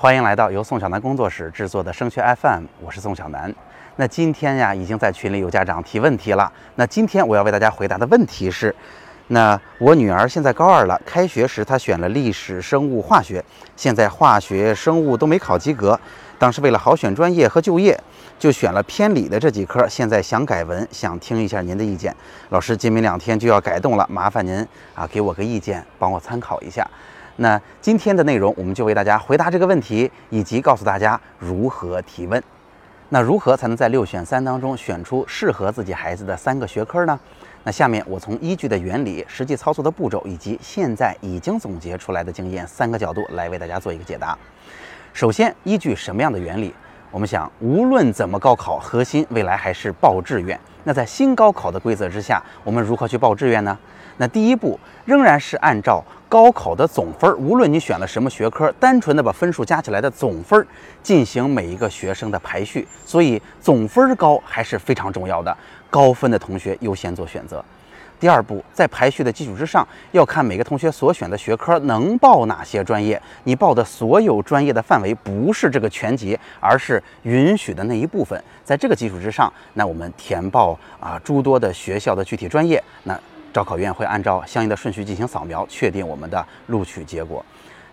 欢迎来到由宋小南工作室制作的升学 FM，我是宋小南。那今天呀，已经在群里有家长提问题了。那今天我要为大家回答的问题是：那我女儿现在高二了，开学时她选了历史、生物、化学，现在化学、生物都没考及格。当时为了好选专业和就业，就选了偏理的这几科。现在想改文，想听一下您的意见。老师，今明两天就要改动了，麻烦您啊给我个意见，帮我参考一下。那今天的内容，我们就为大家回答这个问题，以及告诉大家如何提问。那如何才能在六选三当中选出适合自己孩子的三个学科呢？那下面我从依据的原理、实际操作的步骤，以及现在已经总结出来的经验三个角度来为大家做一个解答。首先，依据什么样的原理？我们想，无论怎么高考，核心未来还是报志愿。那在新高考的规则之下，我们如何去报志愿呢？那第一步仍然是按照高考的总分，无论你选了什么学科，单纯的把分数加起来的总分进行每一个学生的排序。所以总分高还是非常重要的，高分的同学优先做选择。第二步，在排序的基础之上，要看每个同学所选的学科能报哪些专业。你报的所有专业的范围不是这个全级，而是允许的那一部分。在这个基础之上，那我们填报啊诸多的学校的具体专业，那招考院会按照相应的顺序进行扫描，确定我们的录取结果。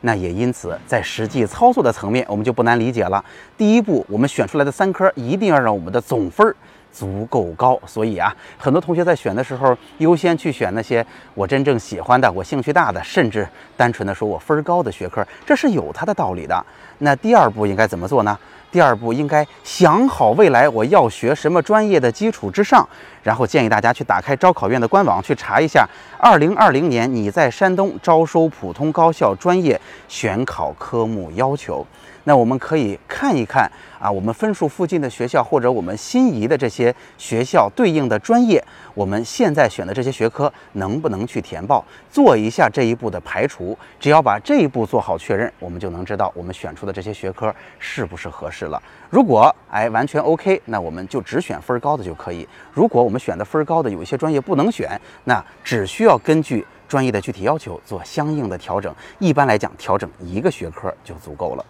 那也因此，在实际操作的层面，我们就不难理解了。第一步，我们选出来的三科一定要让我们的总分儿。足够高，所以啊，很多同学在选的时候，优先去选那些我真正喜欢的、我兴趣大的，甚至单纯的说我分高的学科，这是有它的道理的。那第二步应该怎么做呢？第二步应该想好未来我要学什么专业的基础之上，然后建议大家去打开招考院的官网去查一下，二零二零年你在山东招收普通高校专业选考科目要求。那我们可以看一看啊，我们分数附近的学校或者我们心仪的这些学校对应的专业，我们现在选的这些学科能不能去填报，做一下这一步的排除。只要把这一步做好确认，我们就能知道我们选出的这些学科是不是合适了。如果哎完全 OK，那我们就只选分高的就可以。如果我们选的分高的有一些专业不能选，那只需要根据专业的具体要求做相应的调整。一般来讲，调整一个学科就足够了。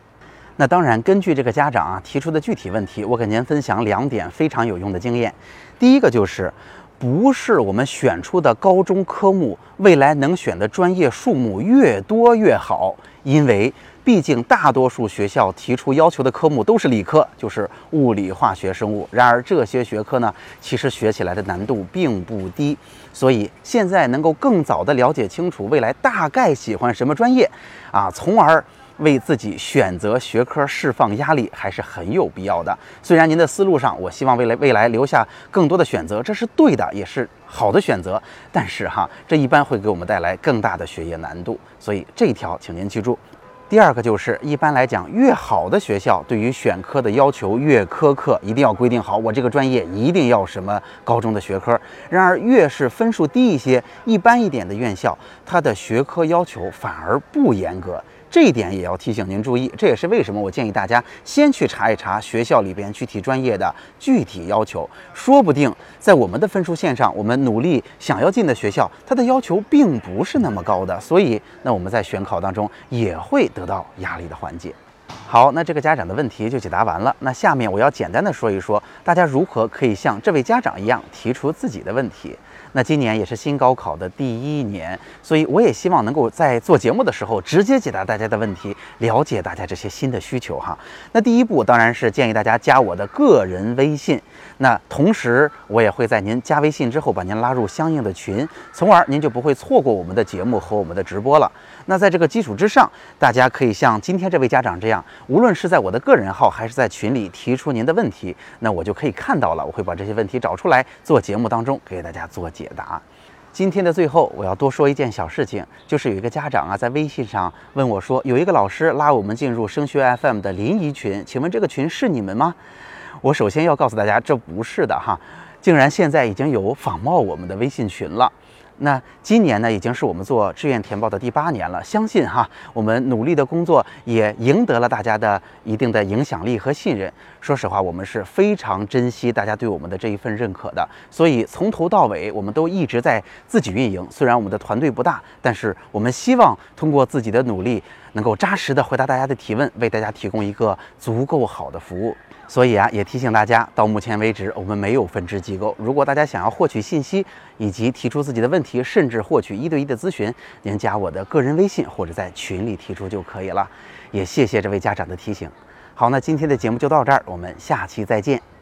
那当然，根据这个家长啊提出的具体问题，我给您分享两点非常有用的经验。第一个就是，不是我们选出的高中科目未来能选的专业数目越多越好，因为毕竟大多数学校提出要求的科目都是理科，就是物理、化学、生物。然而这些学科呢，其实学起来的难度并不低。所以现在能够更早的了解清楚未来大概喜欢什么专业，啊，从而。为自己选择学科释放压力还是很有必要的。虽然您的思路上，我希望未来未来留下更多的选择，这是对的，也是好的选择。但是哈，这一般会给我们带来更大的学业难度，所以这条请您记住。第二个就是，一般来讲，越好的学校对于选科的要求越苛刻，一定要规定好，我这个专业一定要什么高中的学科。然而，越是分数低一些、一般一点的院校，它的学科要求反而不严格。这一点也要提醒您注意，这也是为什么我建议大家先去查一查学校里边具体专业的具体要求，说不定在我们的分数线上，我们努力想要进的学校，它的要求并不是那么高的，所以那我们在选考当中也会得到压力的缓解。好，那这个家长的问题就解答完了。那下面我要简单的说一说，大家如何可以像这位家长一样提出自己的问题。那今年也是新高考的第一年，所以我也希望能够在做节目的时候直接解答大家的问题，了解大家这些新的需求哈。那第一步当然是建议大家加我的个人微信，那同时我也会在您加微信之后把您拉入相应的群，从而您就不会错过我们的节目和我们的直播了。那在这个基础之上，大家可以像今天这位家长这样无论是在我的个人号还是在群里提出您的问题，那我就可以看到了，我会把这些问题找出来做节目当中给大家做解答。今天的最后，我要多说一件小事情，就是有一个家长啊在微信上问我说，有一个老师拉我们进入升学 FM 的临沂群，请问这个群是你们吗？我首先要告诉大家，这不是的哈，竟然现在已经有仿冒我们的微信群了。那今年呢，已经是我们做志愿填报的第八年了。相信哈，我们努力的工作也赢得了大家的一定的影响力和信任。说实话，我们是非常珍惜大家对我们的这一份认可的。所以从头到尾，我们都一直在自己运营。虽然我们的团队不大，但是我们希望通过自己的努力能够扎实的回答大家的提问，为大家提供一个足够好的服务。所以啊，也提醒大家，到目前为止，我们没有分支机构。如果大家想要获取信息，以及提出自己的问题，甚至获取一对一的咨询，您加我的个人微信或者在群里提出就可以了。也谢谢这位家长的提醒。好，那今天的节目就到这儿，我们下期再见。